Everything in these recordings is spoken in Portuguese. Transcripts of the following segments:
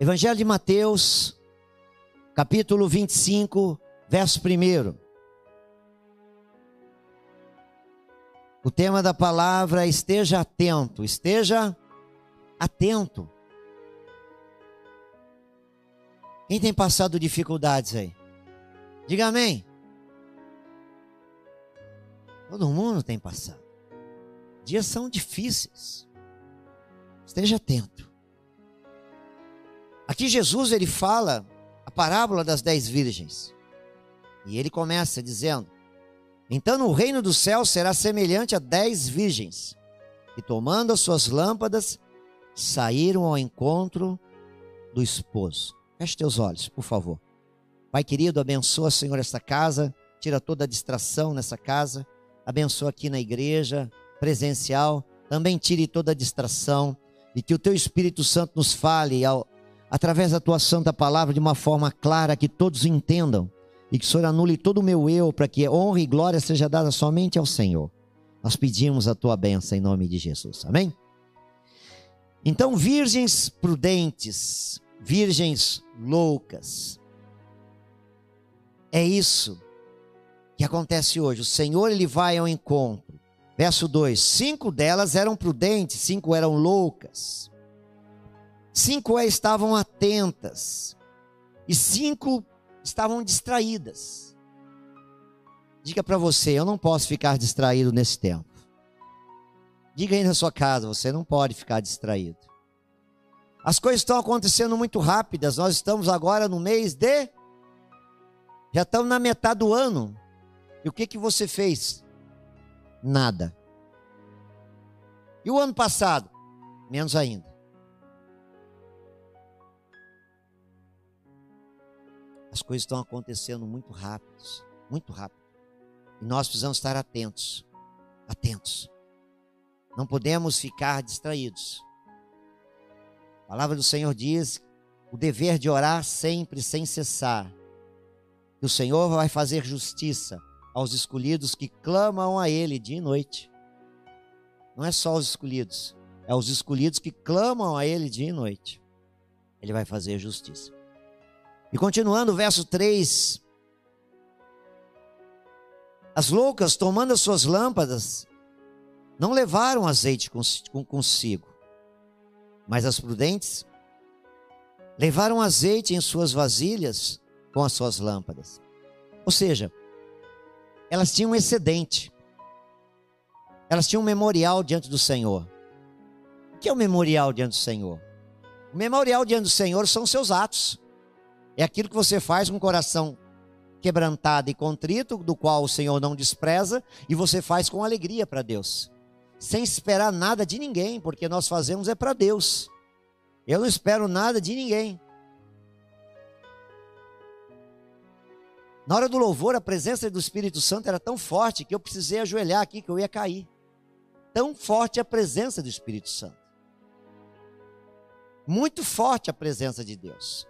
Evangelho de Mateus, capítulo 25, verso 1. O tema da palavra é esteja atento, esteja atento. Quem tem passado dificuldades aí? Diga amém. Todo mundo tem passado. Dias são difíceis. Esteja atento. Aqui Jesus ele fala a parábola das dez virgens. E ele começa dizendo: Então no reino do céu será semelhante a dez virgens, que tomando as suas lâmpadas, saíram ao encontro do esposo. Feche teus olhos, por favor. Pai querido, abençoa, Senhor, esta casa, tira toda a distração nessa casa, abençoa aqui na igreja, presencial, também tire toda a distração e que o teu Espírito Santo nos fale ao, através da tua santa palavra de uma forma clara que todos entendam e que o Senhor anule todo o meu eu para que honra e glória seja dada somente ao Senhor. Nós pedimos a tua bênção em nome de Jesus. Amém? Então, virgens prudentes, virgens loucas. É isso que acontece hoje. O Senhor ele vai ao encontro. Verso 2: Cinco delas eram prudentes, cinco eram loucas. Cinco estavam atentas e cinco estavam distraídas. Diga para você, eu não posso ficar distraído nesse tempo. Diga aí na sua casa, você não pode ficar distraído. As coisas estão acontecendo muito rápidas. Nós estamos agora no mês de já estamos na metade do ano. E o que que você fez? Nada. E o ano passado? Menos ainda. As coisas estão acontecendo muito rápidas, muito rápido. E nós precisamos estar atentos, atentos. Não podemos ficar distraídos. A palavra do Senhor diz o dever de orar sempre sem cessar. Que o Senhor vai fazer justiça aos escolhidos que clamam a Ele dia e noite. Não é só os escolhidos, é os escolhidos que clamam a Ele dia e noite. Ele vai fazer justiça. E continuando o verso 3. As loucas, tomando as suas lâmpadas, não levaram azeite consigo, mas as prudentes levaram azeite em suas vasilhas com as suas lâmpadas. Ou seja, elas tinham um excedente. Elas tinham um memorial diante do Senhor. O que é o um memorial diante do Senhor? O memorial diante do Senhor são seus atos. É aquilo que você faz com o coração quebrantado e contrito, do qual o Senhor não despreza, e você faz com alegria para Deus, sem esperar nada de ninguém, porque nós fazemos é para Deus. Eu não espero nada de ninguém. Na hora do louvor, a presença do Espírito Santo era tão forte que eu precisei ajoelhar aqui, que eu ia cair. Tão forte a presença do Espírito Santo. Muito forte a presença de Deus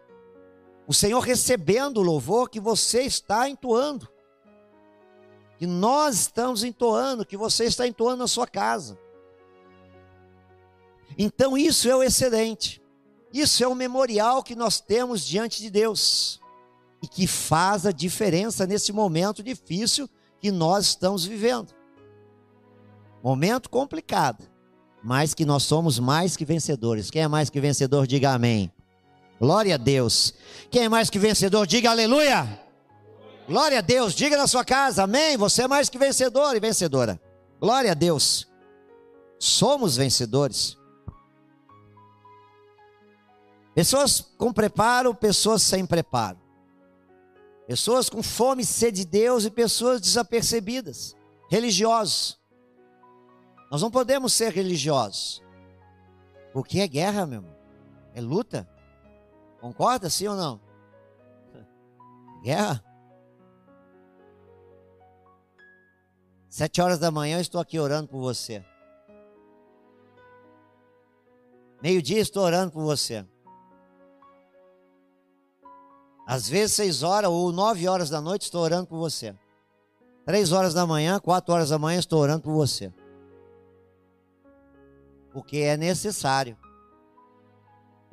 o Senhor recebendo o louvor que você está entoando, que nós estamos entoando, que você está entoando na sua casa. Então isso é o excedente, isso é o memorial que nós temos diante de Deus e que faz a diferença nesse momento difícil que nós estamos vivendo. Momento complicado, mas que nós somos mais que vencedores. Quem é mais que vencedor, diga amém. Glória a Deus. Quem é mais que vencedor, diga aleluia. Glória a Deus. Diga na sua casa, amém. Você é mais que vencedor e vencedora. Glória a Deus. Somos vencedores. Pessoas com preparo, pessoas sem preparo. Pessoas com fome e sede de Deus e pessoas desapercebidas. Religiosos. Nós não podemos ser religiosos. Porque é guerra, meu irmão. É luta. Concorda, sim ou não? Guerra? Sete horas da manhã eu estou aqui orando por você. Meio-dia estou orando por você. Às vezes seis horas ou nove horas da noite estou orando por você. Três horas da manhã, quatro horas da manhã estou orando por você. Porque é necessário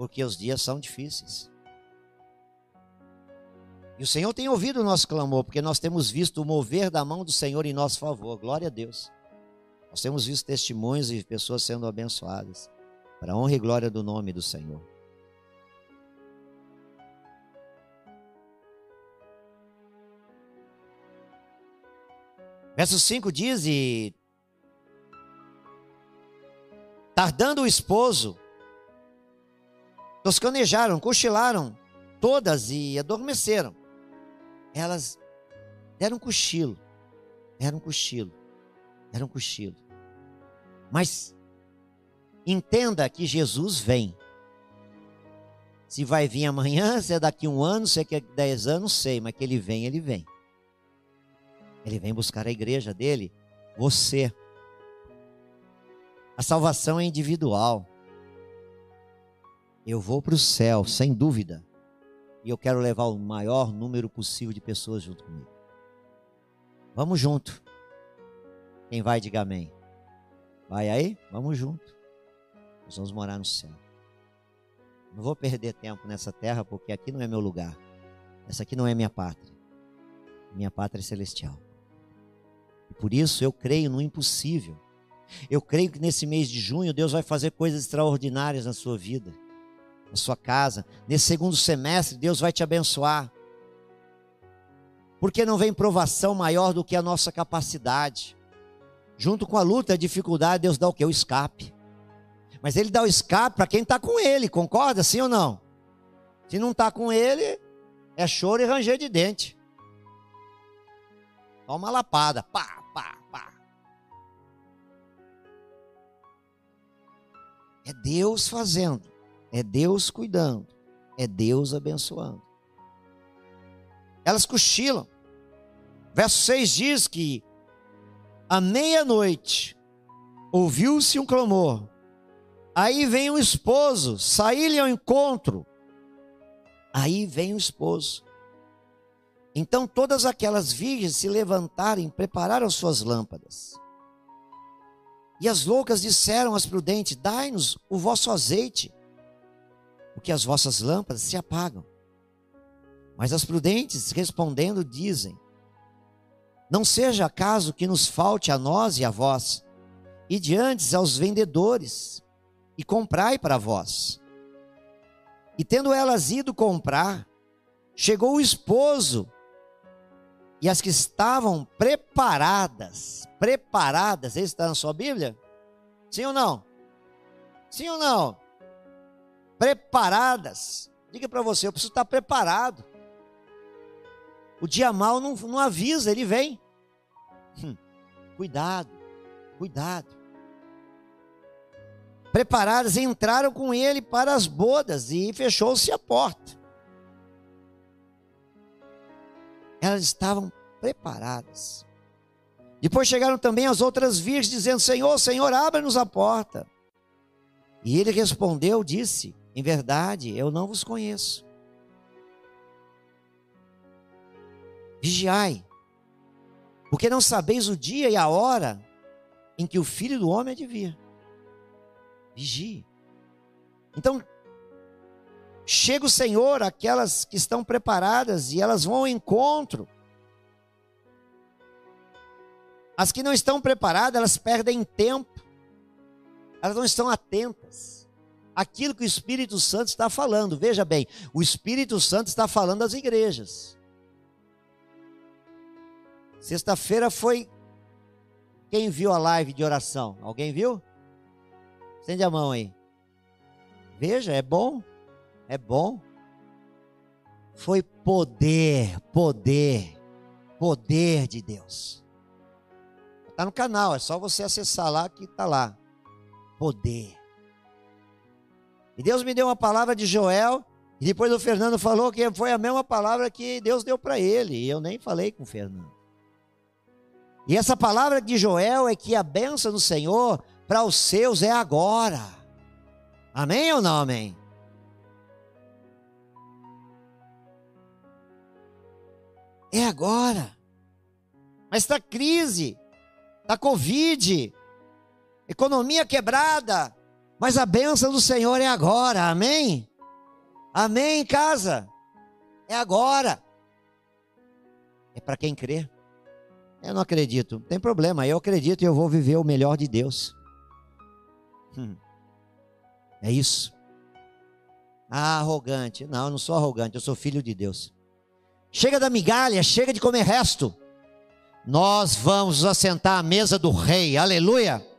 porque os dias são difíceis. E o Senhor tem ouvido o nosso clamor, porque nós temos visto o mover da mão do Senhor em nosso favor. Glória a Deus. Nós temos visto testemunhos de pessoas sendo abençoadas, para a honra e glória do nome do Senhor. Verso 5 diz: E tardando o esposo, toscanejaram, cochilaram todas e adormeceram. Elas deram um cochilo, deram um cochilo, deram um cochilo. Mas entenda que Jesus vem. Se vai vir amanhã, se é daqui um ano, se é daqui dez anos, sei, mas que ele vem, ele vem. Ele vem buscar a igreja dele, você. A salvação é individual. Eu vou para o céu, sem dúvida. E eu quero levar o maior número possível de pessoas junto comigo. Vamos junto. Quem vai, diga amém. Vai aí? Vamos junto. Nós vamos morar no céu. Não vou perder tempo nessa terra, porque aqui não é meu lugar. Essa aqui não é minha pátria. Minha pátria é celestial. E por isso eu creio no impossível. Eu creio que nesse mês de junho Deus vai fazer coisas extraordinárias na sua vida, na sua casa. Nesse segundo semestre Deus vai te abençoar. Porque não vem provação maior do que a nossa capacidade. Junto com a luta, a dificuldade, Deus dá o que? O escape. Mas Ele dá o escape para quem está com Ele, concorda? Sim ou não? Se não está com Ele, é choro e ranger de dente. Dá uma lapada, pá, pá, pá. É Deus fazendo, é Deus cuidando, é Deus abençoando. Elas cochilam. Verso 6 diz que à meia-noite ouviu-se um clamor. Aí vem o esposo, sair-lhe ao encontro. Aí vem o esposo. Então todas aquelas virgens se levantaram e prepararam suas lâmpadas. E as loucas disseram às prudentes: Dai-nos o vosso azeite, porque as vossas lâmpadas se apagam. Mas as prudentes, respondendo, dizem: Não seja acaso que nos falte a nós e a vós, e diante aos vendedores, e comprai para vós. E tendo elas ido comprar, chegou o esposo e as que estavam preparadas, preparadas, está na sua Bíblia? Sim ou não? Sim ou não? Preparadas. Diga para você, eu preciso estar preparado. O dia mal não, não avisa, ele vem. Hum, cuidado, cuidado. Preparadas, entraram com ele para as bodas e fechou-se a porta. elas estavam preparadas. Depois chegaram também as outras virgens, dizendo: Senhor, Senhor, abra-nos a porta. E ele respondeu, disse: Em verdade, eu não vos conheço. Vigiai, porque não sabeis o dia e a hora em que o filho do homem é de vir. Vigie. Então, Chega o Senhor, aquelas que estão preparadas, e elas vão ao encontro. As que não estão preparadas, elas perdem tempo, elas não estão atentas. Aquilo que o Espírito Santo está falando, veja bem, o Espírito Santo está falando às igrejas. Sexta-feira foi. Quem viu a live de oração? Alguém viu? Estende a mão aí. Veja, é bom é bom. Foi poder, poder, poder de Deus. Está no canal, é só você acessar lá que está lá. Poder. E Deus me deu uma palavra de Joel, e depois o Fernando falou que foi a mesma palavra que Deus deu para ele, e eu nem falei com o Fernando. E essa palavra de Joel é que a benção do Senhor para os seus é agora. Amém ou não amém? É agora. Mas está crise, está Covid, economia quebrada, mas a bênção do Senhor é agora, amém? Amém, casa? É agora. É para quem crê. Eu não acredito. Não tem problema. Eu acredito e eu vou viver o melhor de Deus. Hum. É isso. Ah, arrogante. Não, eu não sou arrogante. Eu sou filho de Deus. Chega da migalha, chega de comer resto. Nós vamos assentar à mesa do rei. Aleluia.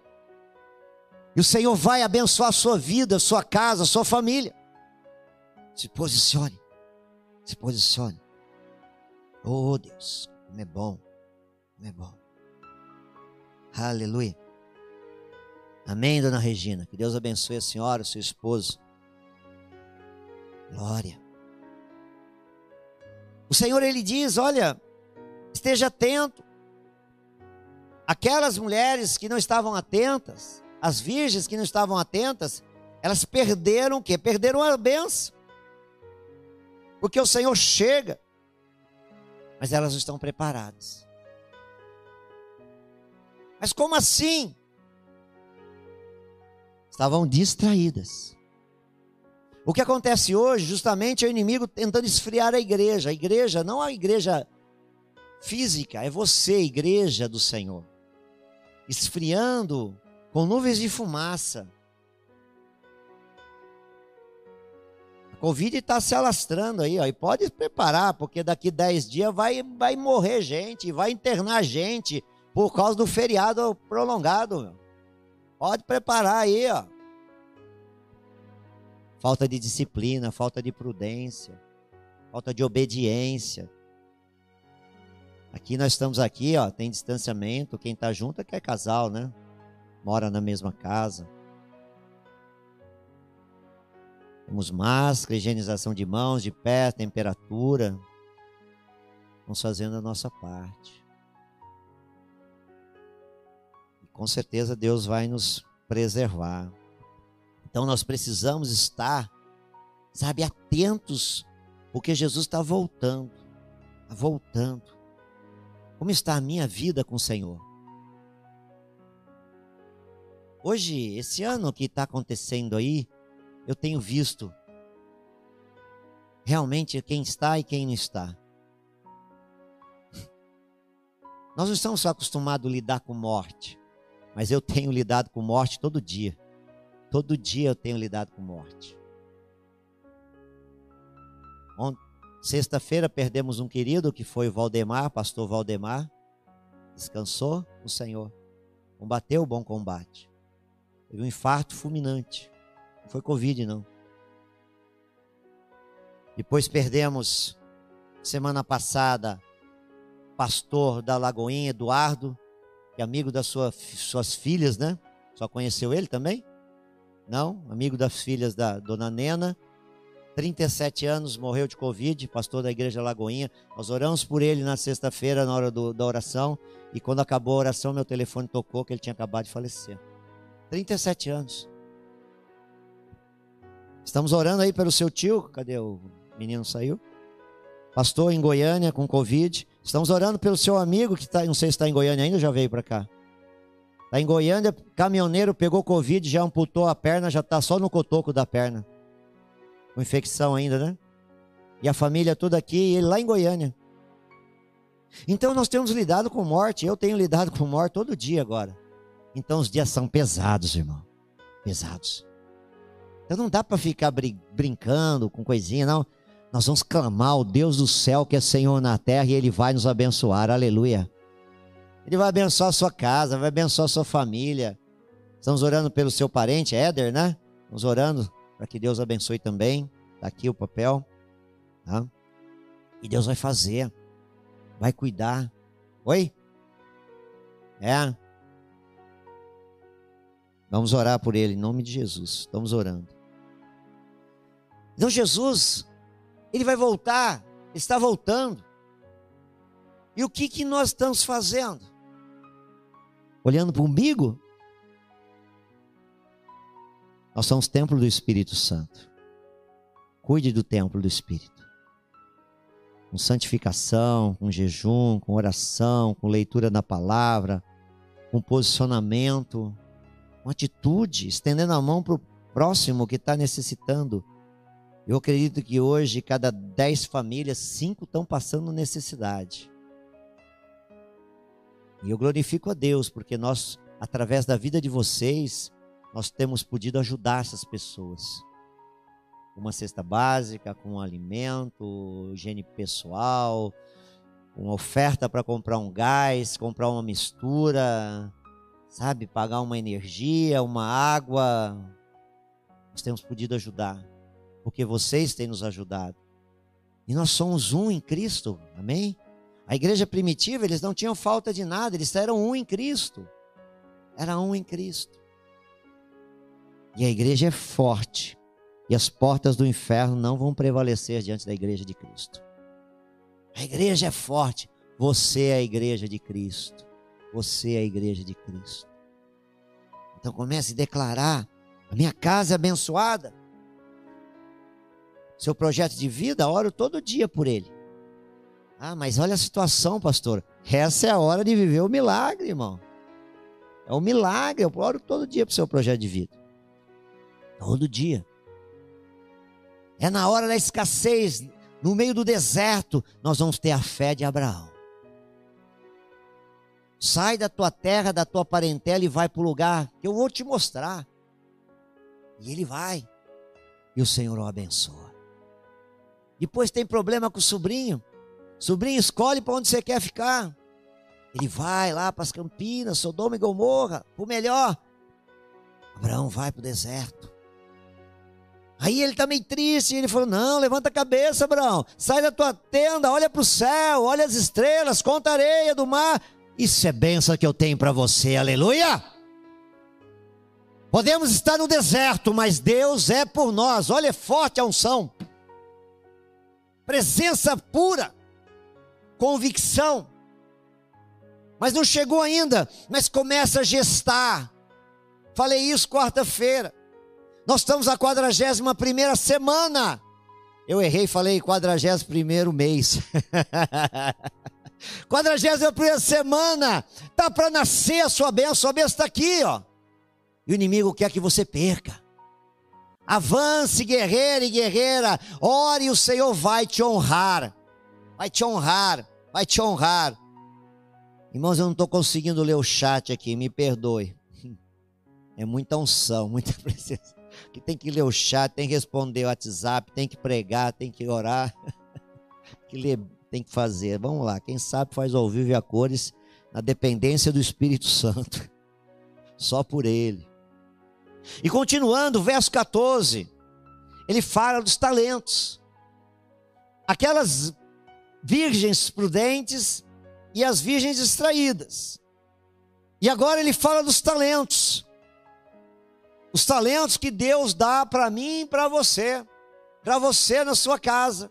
E o Senhor vai abençoar a sua vida, a sua casa, a sua família. Se posicione. Se posicione. Oh Deus, como é bom. Como é bom. Aleluia. Amém, dona Regina. Que Deus abençoe a senhora, o seu esposo. Glória. O Senhor ele diz: "Olha, esteja atento. Aquelas mulheres que não estavam atentas, as virgens que não estavam atentas, elas perderam o quê? Perderam a benção. Porque o Senhor chega, mas elas não estão preparadas. Mas como assim? Estavam distraídas. O que acontece hoje, justamente, é o inimigo tentando esfriar a igreja. A igreja, não a igreja física, é você, igreja do Senhor. Esfriando com nuvens de fumaça. A Covid está se alastrando aí, ó, e pode preparar, porque daqui 10 dias vai, vai morrer gente, vai internar gente por causa do feriado prolongado. Meu. Pode preparar aí, ó. Falta de disciplina, falta de prudência, falta de obediência. Aqui nós estamos aqui, ó, tem distanciamento, quem está junto é que é casal, né? Mora na mesma casa. Temos máscara, higienização de mãos, de pé, temperatura. Vamos fazendo a nossa parte. E com certeza Deus vai nos preservar. Então nós precisamos estar, sabe, atentos, porque Jesus está voltando. Está voltando. Como está a minha vida com o Senhor? Hoje, esse ano que está acontecendo aí, eu tenho visto realmente quem está e quem não está. Nós não estamos só acostumados a lidar com morte, mas eu tenho lidado com morte todo dia. Todo dia eu tenho lidado com morte. Sexta-feira perdemos um querido que foi o Valdemar, pastor Valdemar. Descansou o Senhor. Combateu o bom combate. Teve um infarto fulminante. Não foi Covid, não. Depois perdemos, semana passada, pastor da Lagoinha, Eduardo, que é amigo das sua, suas filhas, né? Só conheceu ele também? Não? Amigo das filhas da dona Nena. 37 anos, morreu de Covid, pastor da igreja Lagoinha. Nós oramos por ele na sexta-feira, na hora do, da oração. E quando acabou a oração, meu telefone tocou que ele tinha acabado de falecer. 37 anos. Estamos orando aí pelo seu tio. Cadê o menino saiu? Pastor em Goiânia com Covid. Estamos orando pelo seu amigo que está, não sei se está em Goiânia ainda, já veio para cá. Está em Goiânia, caminhoneiro pegou Covid, já amputou a perna, já está só no cotoco da perna. Com infecção ainda, né? E a família toda aqui, e ele lá em Goiânia. Então nós temos lidado com morte, eu tenho lidado com morte todo dia agora. Então os dias são pesados, irmão. Pesados. Então não dá para ficar brin brincando com coisinha, não. Nós vamos clamar ao Deus do céu que é Senhor na terra e Ele vai nos abençoar. Aleluia. Ele vai abençoar a sua casa, vai abençoar a sua família. Estamos orando pelo seu parente, Éder, né? Estamos orando para que Deus abençoe também. Está aqui o papel. Tá? E Deus vai fazer. Vai cuidar. Oi? É. Vamos orar por ele em nome de Jesus. Estamos orando. Então Jesus, ele vai voltar, está voltando. E o que que nós estamos fazendo? Olhando para o umbigo? Nós somos templo do Espírito Santo. Cuide do templo do Espírito. Com santificação, com jejum, com oração, com leitura da palavra, com posicionamento, uma atitude, estendendo a mão para o próximo que está necessitando Eu acredito que hoje, cada dez famílias, cinco estão passando necessidade. E eu glorifico a Deus, porque nós, através da vida de vocês, nós temos podido ajudar essas pessoas. Uma cesta básica, com alimento, higiene pessoal, uma oferta para comprar um gás, comprar uma mistura, sabe, pagar uma energia, uma água. Nós temos podido ajudar porque vocês têm nos ajudado. E nós somos um em Cristo, amém? A igreja primitiva, eles não tinham falta de nada, eles eram um em Cristo. Era um em Cristo. E a igreja é forte. E as portas do inferno não vão prevalecer diante da igreja de Cristo. A igreja é forte. Você é a igreja de Cristo. Você é a igreja de Cristo. Então comece a declarar: a minha casa é abençoada seu projeto de vida, oro todo dia por ele. Ah, mas olha a situação, pastor. Essa é a hora de viver o milagre, irmão. É um milagre. Eu oro todo dia para o seu projeto de vida. Todo dia. É na hora da escassez, no meio do deserto, nós vamos ter a fé de Abraão. Sai da tua terra, da tua parentela e vai para o lugar que eu vou te mostrar. E ele vai. E o Senhor o abençoa. Depois tem problema com o sobrinho. Sobrinho escolhe para onde você quer ficar. Ele vai lá para as Campinas, Sodoma e Gomorra, o melhor. Abraão vai para o deserto. Aí ele está meio triste, ele falou: Não, levanta a cabeça, Abraão, sai da tua tenda, olha para o céu, olha as estrelas, conta a areia do mar. Isso é benção que eu tenho para você, aleluia. Podemos estar no deserto, mas Deus é por nós. Olha, é forte a unção presença pura, convicção. Mas não chegou ainda, mas começa a gestar. Falei isso quarta-feira. Nós estamos na 41 primeira semana. Eu errei, falei 41 primeiro mês. 41 primeira semana. Tá para nascer a sua bênção. A sua bênção está aqui, ó. E o inimigo quer que você perca. Avance, guerreiro e guerreira. Ore, o Senhor vai te honrar. Vai te honrar. Vai te honrar. Irmãos, eu não estou conseguindo ler o chat aqui, me perdoe. É muita unção, muita presença. Que tem que ler o chat, tem que responder o WhatsApp, tem que pregar, tem que orar. Que ler, tem que fazer. Vamos lá, quem sabe faz ao vivo e a cores, na dependência do Espírito Santo. Só por Ele. E continuando, verso 14, ele fala dos talentos. Aquelas virgens prudentes e as virgens distraídas. E agora ele fala dos talentos. Os talentos que Deus dá para mim e para você. Para você na sua casa.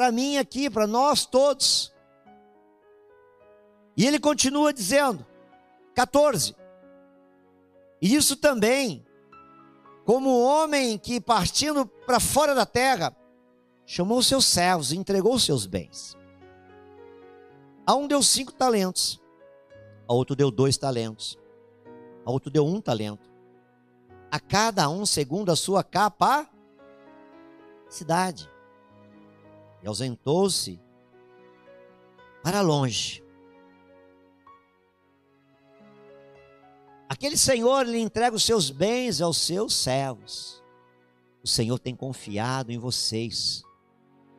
Para mim aqui, para nós todos. E ele continua dizendo, 14. E isso também como homem que partindo para fora da terra, chamou seus servos e entregou seus bens. A um deu cinco talentos, a outro deu dois talentos, a outro deu um talento. A cada um segundo a sua capacidade. E ausentou-se para longe Aquele Senhor lhe entrega os seus bens aos seus servos. O Senhor tem confiado em vocês,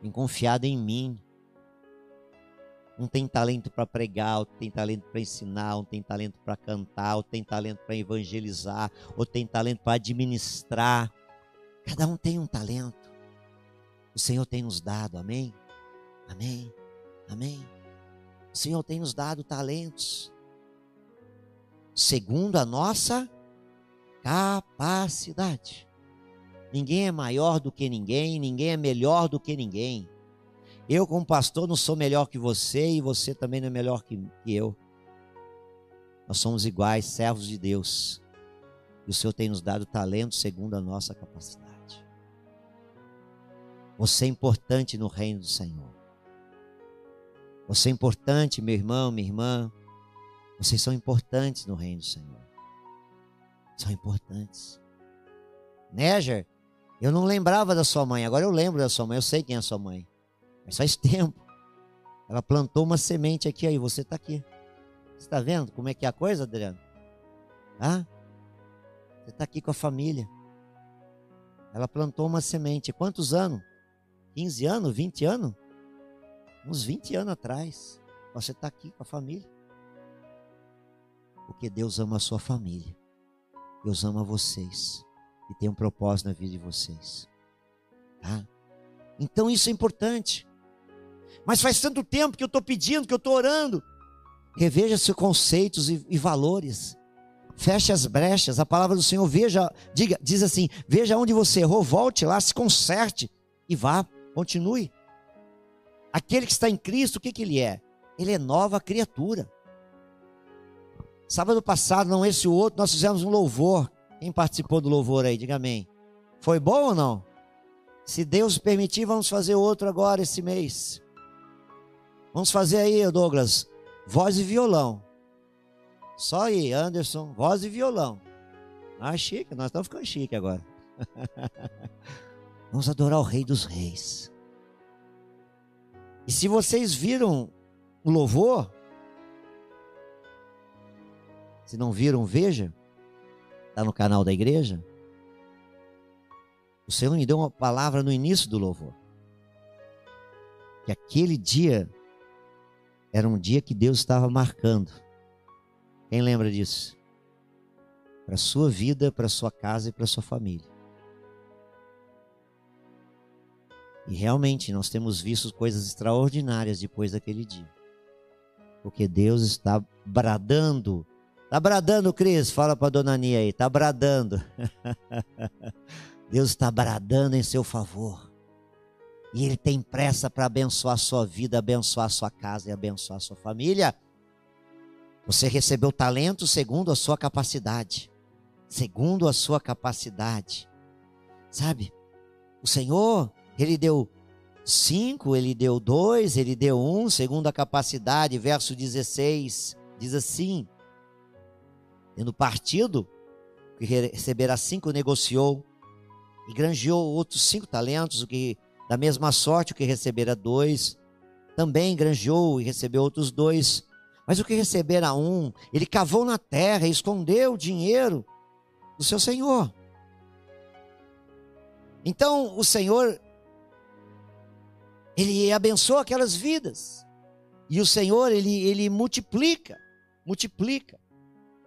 tem confiado em mim. Um tem talento para pregar, outro tem talento para ensinar, um tem talento para cantar, outro tem talento para evangelizar, outro tem talento para administrar. Cada um tem um talento. O Senhor tem nos dado, amém? Amém? Amém? O Senhor tem nos dado talentos segundo a nossa capacidade. Ninguém é maior do que ninguém, ninguém é melhor do que ninguém. Eu, como pastor, não sou melhor que você e você também não é melhor que, eu. Nós somos iguais, servos de Deus. E o Senhor tem nos dado talento segundo a nossa capacidade. Você é importante no reino do Senhor. Você é importante, meu irmão, minha irmã. Vocês são importantes no reino do Senhor. São importantes. Néger, Eu não lembrava da sua mãe, agora eu lembro da sua mãe, eu sei quem é a sua mãe. Mas faz tempo. Ela plantou uma semente aqui, aí você está aqui. Você está vendo como é que é a coisa, Adriano? Ah? Você está aqui com a família. Ela plantou uma semente. Quantos anos? 15 anos? 20 anos? Uns 20 anos atrás. Você está aqui com a família. Porque Deus ama a sua família. Deus ama vocês. E tem um propósito na vida de vocês. Tá? Então isso é importante. Mas faz tanto tempo que eu estou pedindo, que eu estou orando. Reveja seus conceitos e, e, valores. Feche as brechas. A palavra do Senhor, veja, diga, diz assim: veja onde você errou, volte lá, se conserte e vá, continue. Aquele que está em Cristo, o que, que ele é? Ele é nova criatura. Sábado passado, não esse o outro, nós fizemos um louvor. Quem participou do louvor aí, diga amém. Foi bom ou não? Se Deus permitir, vamos fazer outro agora esse mês. Vamos fazer aí, Douglas, voz e violão. Só aí, Anderson, voz e violão. Ah, chique, nós estamos ficando chique agora. Vamos adorar o Rei dos Reis. E se vocês viram o louvor, se não viram, veja. Está no canal da igreja. O Senhor me deu uma palavra no início do louvor. Que aquele dia era um dia que Deus estava marcando. Quem lembra disso? Para a sua vida, para a sua casa e para a sua família. E realmente nós temos visto coisas extraordinárias depois daquele dia. Porque Deus está bradando. Está bradando, Cris? Fala para a dona Nia aí. Está bradando. Deus está bradando em seu favor. E Ele tem pressa para abençoar sua vida, abençoar sua casa e abençoar sua família. Você recebeu talento segundo a sua capacidade. Segundo a sua capacidade. Sabe? O Senhor ele deu cinco, ele deu dois, ele deu um, segundo a capacidade. Verso 16 diz assim: Tendo partido, que receberá cinco, negociou e granjeou outros cinco talentos, o que da mesma sorte o que recebera dois, também granjeou e recebeu outros dois. Mas o que recebera um, ele cavou na terra e escondeu o dinheiro do seu senhor. Então o Senhor ele abençoa aquelas vidas. E o Senhor, ele, ele multiplica, multiplica.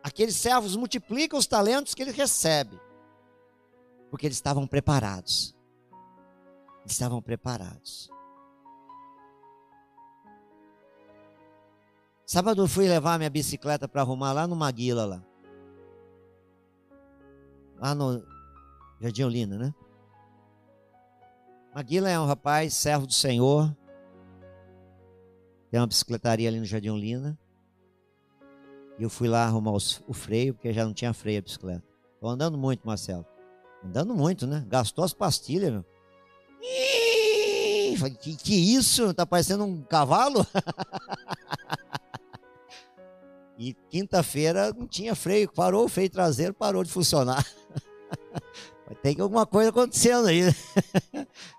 Aqueles servos multiplicam os talentos que ele recebe. Porque eles estavam preparados. Eles estavam preparados. Sábado eu fui levar minha bicicleta para arrumar lá no Maguila lá. Lá no Jardim Olinda, né? Maguila é um rapaz, servo do Senhor. Tem uma bicicletaria ali no Jardim Olinda. E eu fui lá arrumar os, o freio, porque já não tinha freio a bicicleta. Tô andando muito, Marcelo. Andando muito, né? Gastou as pastilhas, meu. Falei, que, que isso? Tá parecendo um cavalo? e quinta-feira não tinha freio. Parou o freio traseiro, parou de funcionar. Tem alguma coisa acontecendo aí.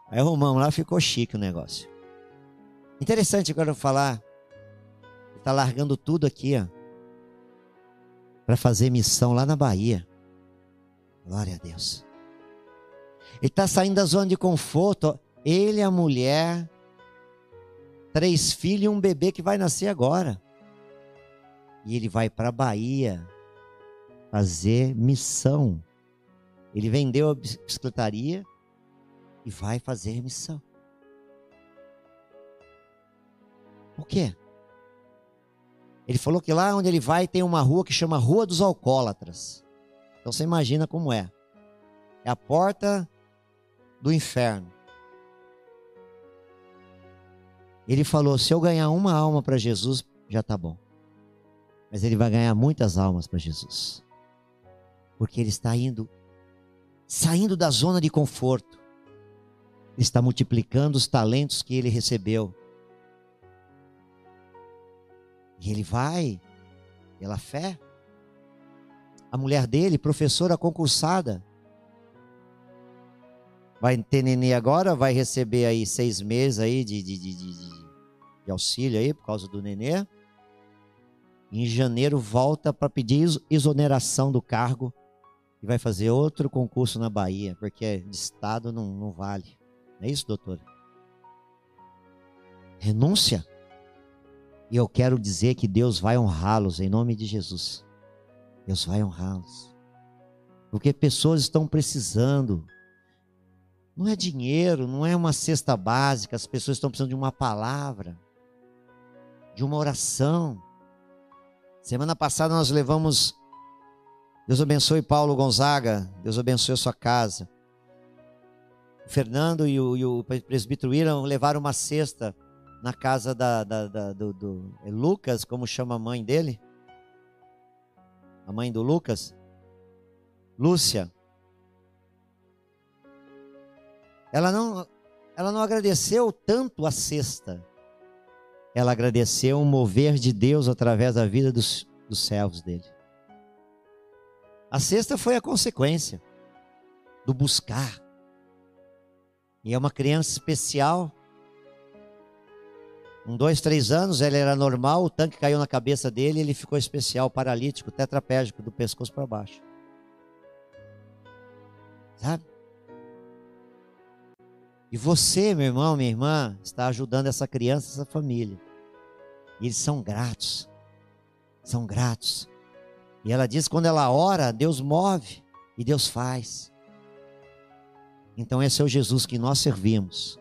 Aí arrumamos lá, ficou chique o negócio. Interessante agora eu falar. Ele está largando tudo aqui, ó. Para fazer missão lá na Bahia. Glória a Deus. Ele está saindo da zona de conforto. Ele, a mulher, três filhos e um bebê que vai nascer agora. E ele vai para a Bahia fazer missão. Ele vendeu a bicicletaria e vai fazer missão. O quê? Ele falou que lá onde ele vai tem uma rua que chama Rua dos Alcoólatras. Então você imagina como é. É a porta do inferno. Ele falou: se eu ganhar uma alma para Jesus, já está bom. Mas ele vai ganhar muitas almas para Jesus. Porque ele está indo, saindo da zona de conforto está multiplicando os talentos que ele recebeu. E ele vai pela fé. A mulher dele, professora concursada, vai ter nenê agora, vai receber aí seis meses aí de, de, de, de, auxílio aí por causa do nenê. Em janeiro volta para pedir exoneração do cargo e vai fazer outro concurso na Bahia, porque de estado não, não vale. Não é isso, doutor? Renúncia. E eu quero dizer que Deus vai honrá-los em nome de Jesus. Deus vai honrá-los. Porque pessoas estão precisando. Não é dinheiro, não é uma cesta básica, as pessoas estão precisando de uma palavra, de uma oração. Semana passada nós levamos. Deus abençoe Paulo Gonzaga, Deus abençoe a sua casa. Fernando e o, e o presbítero Irão levaram uma cesta na casa da, da, da do, do é Lucas, como chama a mãe dele? A mãe do Lucas? Lúcia. Ela não, ela não agradeceu tanto a cesta. Ela agradeceu o mover de Deus através da vida dos, dos servos dele. A cesta foi a consequência do buscar. E é uma criança especial com dois, três anos, ele era normal, o tanque caiu na cabeça dele, ele ficou especial, paralítico, tetraplégico, do pescoço para baixo. Sabe? E você, meu irmão, minha irmã, está ajudando essa criança, essa família. E eles são gratos. São gratos. E ela diz: quando ela ora, Deus move e Deus faz. Então, esse é o Jesus que nós servimos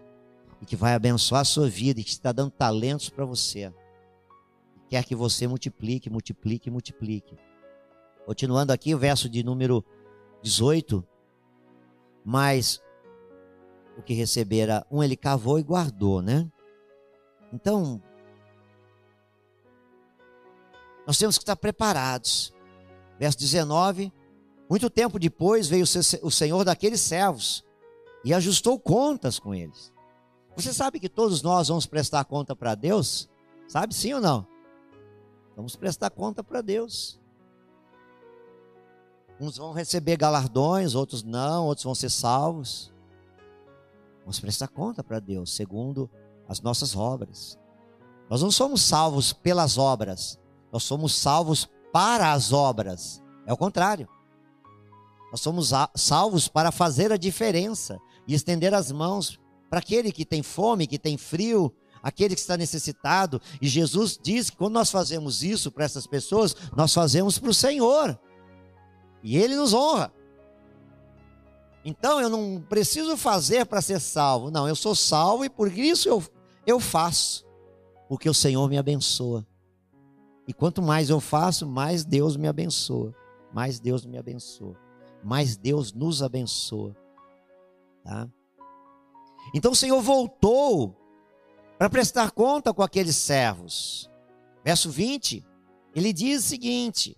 e que vai abençoar a sua vida e que está dando talentos para você. Quer que você multiplique, multiplique, multiplique. Continuando aqui, o verso de número 18. Mas o que recebera um ele cavou e guardou, né? Então, nós temos que estar preparados. Verso 19: Muito tempo depois veio o Senhor daqueles servos e ajustou contas com eles. Você sabe que todos nós vamos prestar conta para Deus? Sabe sim ou não? Vamos prestar conta para Deus. Uns vão receber galardões, outros não, outros vão ser salvos. Vamos prestar conta para Deus, segundo as nossas obras. Nós não somos salvos pelas obras, nós somos salvos para as obras. É o contrário. Nós somos salvos para fazer a diferença e estender as mãos para aquele que tem fome, que tem frio, aquele que está necessitado. E Jesus diz que quando nós fazemos isso para essas pessoas, nós fazemos para o Senhor. E Ele nos honra. Então eu não preciso fazer para ser salvo. Não, eu sou salvo e por isso eu, eu faço. Porque o Senhor me abençoa. E quanto mais eu faço, mais Deus me abençoa. Mais Deus me abençoa. Mais Deus nos abençoa. Tá? Então o Senhor voltou para prestar conta com aqueles servos. Verso 20, ele diz o seguinte: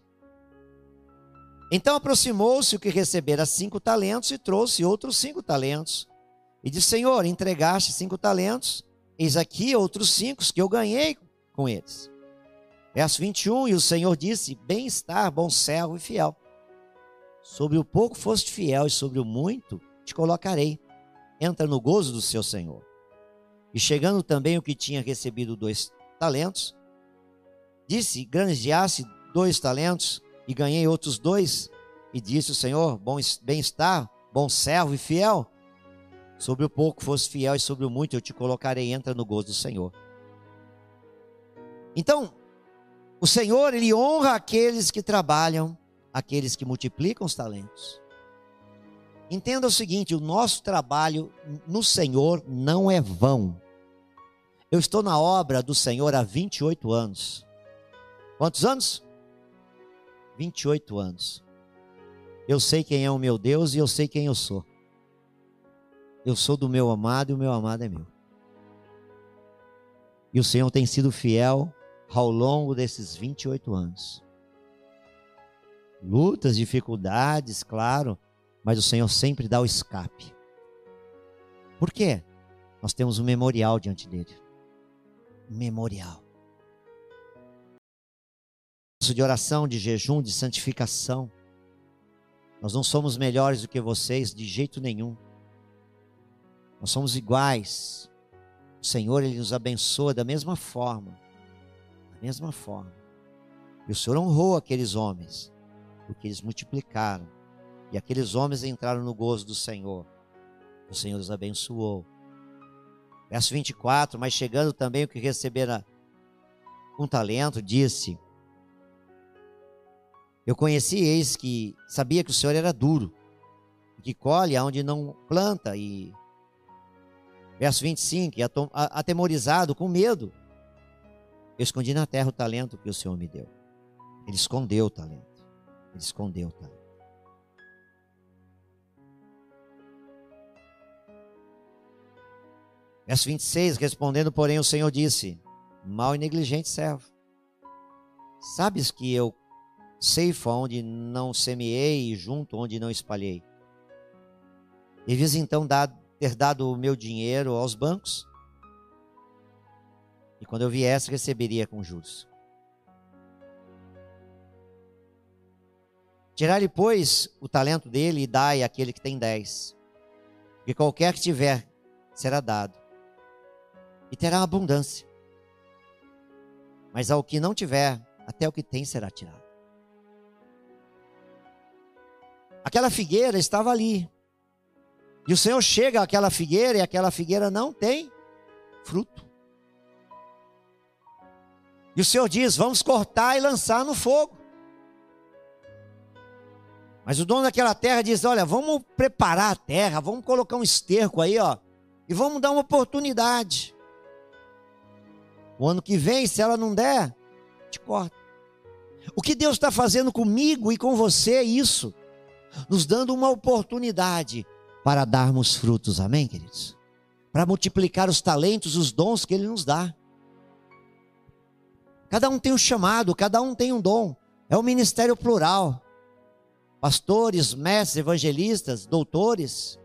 Então aproximou-se o que recebera cinco talentos e trouxe outros cinco talentos. E disse: Senhor, entregaste cinco talentos, eis aqui outros cinco que eu ganhei com eles. Verso 21, e o Senhor disse: Bem-estar, bom servo e fiel. Sobre o pouco foste fiel, e sobre o muito te colocarei entra no gozo do seu senhor. E chegando também o que tinha recebido dois talentos, disse: Granjeasse dois talentos e ganhei outros dois. E disse o Senhor: Bom bem-estar, bom servo e fiel. Sobre o pouco fosse fiel e sobre o muito eu te colocarei. Entra no gozo do Senhor. Então, o Senhor, ele honra aqueles que trabalham, aqueles que multiplicam os talentos. Entenda o seguinte: o nosso trabalho no Senhor não é vão. Eu estou na obra do Senhor há 28 anos. Quantos anos? 28 anos. Eu sei quem é o meu Deus e eu sei quem eu sou. Eu sou do meu amado e o meu amado é meu. E o Senhor tem sido fiel ao longo desses 28 anos. Lutas, dificuldades, claro, mas o Senhor sempre dá o escape. Por quê? Nós temos um memorial diante dele. Um memorial. De oração, de jejum, de santificação. Nós não somos melhores do que vocês de jeito nenhum. Nós somos iguais. O Senhor, Ele nos abençoa da mesma forma. Da mesma forma. E o Senhor honrou aqueles homens, porque eles multiplicaram. E aqueles homens entraram no gozo do Senhor. O Senhor os abençoou. Verso 24: Mas chegando também o que recebera um talento, disse: Eu conheci, eis que sabia que o Senhor era duro, que colhe aonde não planta. E verso 25: Atemorizado, com medo, eu escondi na terra o talento que o Senhor me deu. Ele escondeu o talento. Ele escondeu talento. Verso 26, respondendo, porém, o Senhor disse: Mal e negligente servo. Sabes que eu ceifo onde não semeei e junto onde não espalhei. Devias então dar, ter dado o meu dinheiro aos bancos, e quando eu viesse, receberia com juros. Tirar-lhe, pois, o talento dele e dai àquele que tem dez. Porque qualquer que tiver, será dado e terá abundância. Mas ao que não tiver, até o que tem será tirado. Aquela figueira estava ali. E o Senhor chega àquela figueira e aquela figueira não tem fruto. E o Senhor diz: Vamos cortar e lançar no fogo. Mas o dono daquela terra diz: Olha, vamos preparar a terra, vamos colocar um esterco aí, ó, e vamos dar uma oportunidade. O ano que vem, se ela não der, te corta. O que Deus está fazendo comigo e com você é isso, nos dando uma oportunidade para darmos frutos, amém, queridos? Para multiplicar os talentos, os dons que Ele nos dá. Cada um tem um chamado, cada um tem um dom. É um ministério plural. Pastores, mestres, evangelistas, doutores.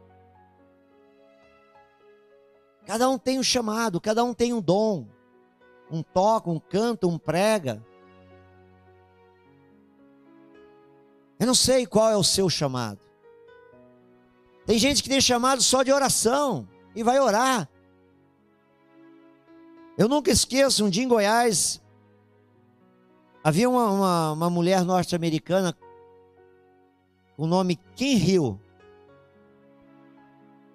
Cada um tem um chamado, cada um tem um dom um toca, um canta, um prega. Eu não sei qual é o seu chamado. Tem gente que tem chamado só de oração e vai orar. Eu nunca esqueço, um dia em Goiás, havia uma, uma, uma mulher norte-americana o nome Kim Hill.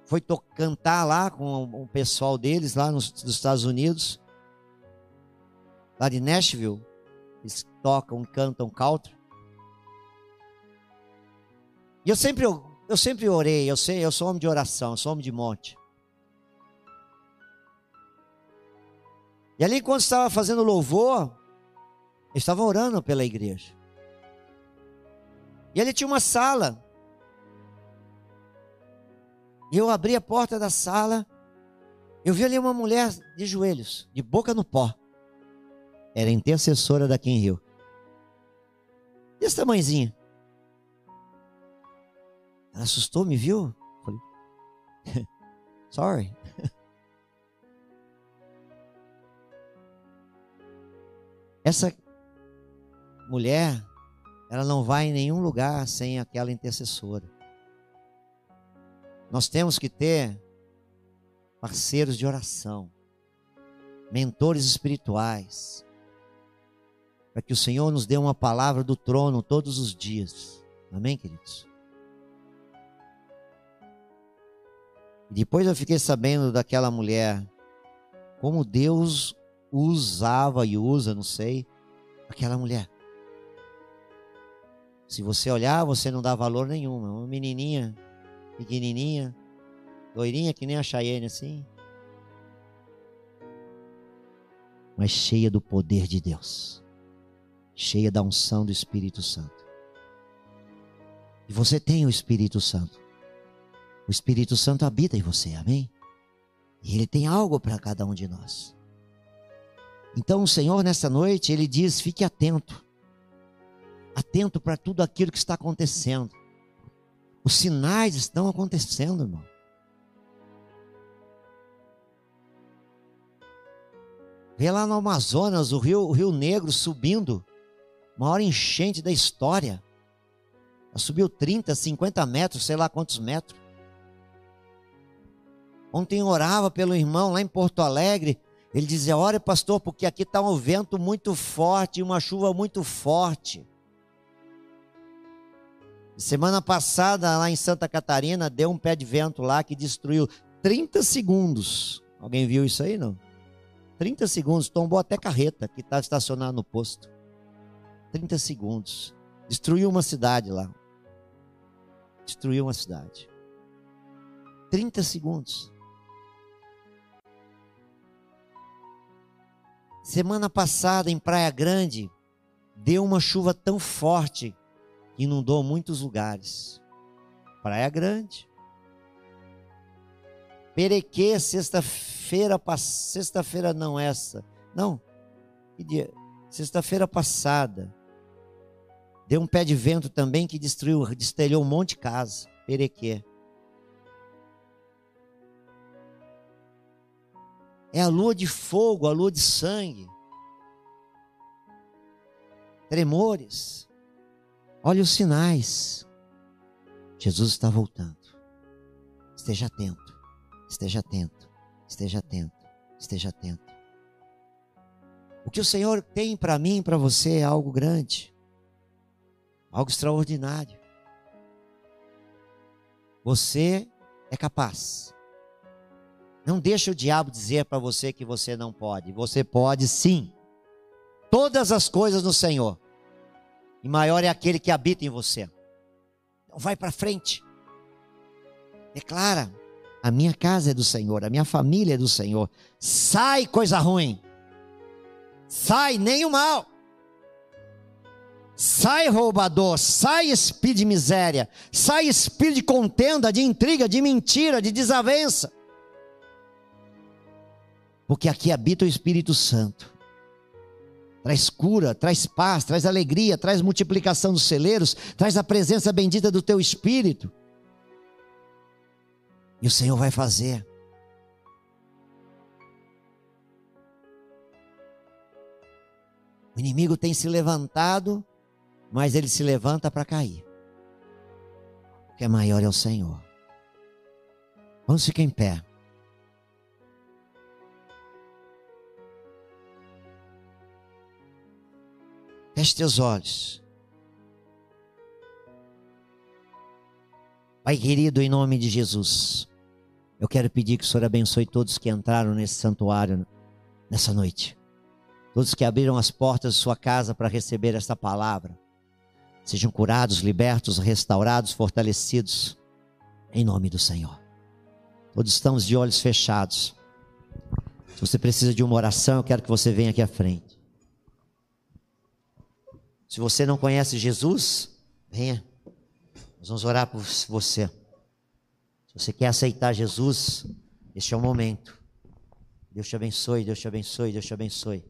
Foi cantar lá com o pessoal deles, lá nos, nos Estados Unidos lá de Nashville, eles tocam, cantam country. E eu sempre, eu sempre orei, eu sei, eu sou homem de oração, eu sou homem de monte. E ali, quando estava fazendo louvor, eu estava orando pela igreja. E ali tinha uma sala. E eu abri a porta da sala. Eu vi ali uma mulher de joelhos, de boca no pó era intercessora da Kim Hill. Desse tamanhozinho. Ela assustou, me viu? Falei, sorry. Essa mulher, ela não vai em nenhum lugar sem aquela intercessora. Nós temos que ter parceiros de oração, mentores espirituais, para que o Senhor nos dê uma palavra do trono todos os dias. Amém, queridos? E depois eu fiquei sabendo daquela mulher, como Deus usava e usa, não sei, aquela mulher. Se você olhar, você não dá valor nenhum. Uma menininha, pequenininha, loirinha que nem a Cheyenne assim. Mas cheia do poder de Deus cheia da unção do Espírito Santo. E você tem o Espírito Santo. O Espírito Santo habita em você, amém? E ele tem algo para cada um de nós. Então o Senhor, nessa noite, ele diz: fique atento. Atento para tudo aquilo que está acontecendo. Os sinais estão acontecendo, irmão. Vê lá no Amazonas, o rio, o rio Negro subindo maior enchente da história. Ela subiu 30, 50 metros, sei lá quantos metros. Ontem orava pelo irmão lá em Porto Alegre. Ele dizia: Olha, pastor, porque aqui está um vento muito forte uma chuva muito forte. Semana passada, lá em Santa Catarina, deu um pé de vento lá que destruiu 30 segundos. Alguém viu isso aí, não? 30 segundos, tombou até carreta que estava estacionada no posto. 30 segundos. Destruiu uma cidade lá. Destruiu uma cidade. 30 segundos. Semana passada, em Praia Grande, deu uma chuva tão forte inundou muitos lugares. Praia Grande. Perequê, sexta-feira, sexta-feira não essa. Não. Sexta-feira passada. Deu um pé de vento também que destruiu, destelhou um monte de casa. Perequê. É a lua de fogo, a lua de sangue. Tremores. Olha os sinais. Jesus está voltando. Esteja atento. Esteja atento. Esteja atento. Esteja atento. O que o Senhor tem para mim e para você é algo grande. Algo extraordinário. Você é capaz. Não deixe o diabo dizer para você que você não pode. Você pode sim. Todas as coisas no Senhor. E maior é aquele que habita em você. Então vai para frente. Declara: a minha casa é do Senhor, a minha família é do Senhor. Sai coisa ruim. Sai nem o mal. Sai roubador, sai espírito de miséria, sai espírito de contenda, de intriga, de mentira, de desavença porque aqui habita o Espírito Santo. Traz cura, traz paz, traz alegria, traz multiplicação dos celeiros, traz a presença bendita do teu Espírito. E o Senhor vai fazer. O inimigo tem se levantado, mas ele se levanta para cair. Porque maior é o Senhor. Vamos ficar em pé. Feche teus olhos. Pai querido, em nome de Jesus, eu quero pedir que o Senhor abençoe todos que entraram nesse santuário nessa noite. Todos que abriram as portas de sua casa para receber esta palavra. Sejam curados, libertos, restaurados, fortalecidos. Em nome do Senhor. Todos estamos de olhos fechados. Se você precisa de uma oração, eu quero que você venha aqui à frente. Se você não conhece Jesus, venha. Nós vamos orar por você. Se você quer aceitar Jesus, este é o momento. Deus te abençoe, Deus te abençoe, Deus te abençoe.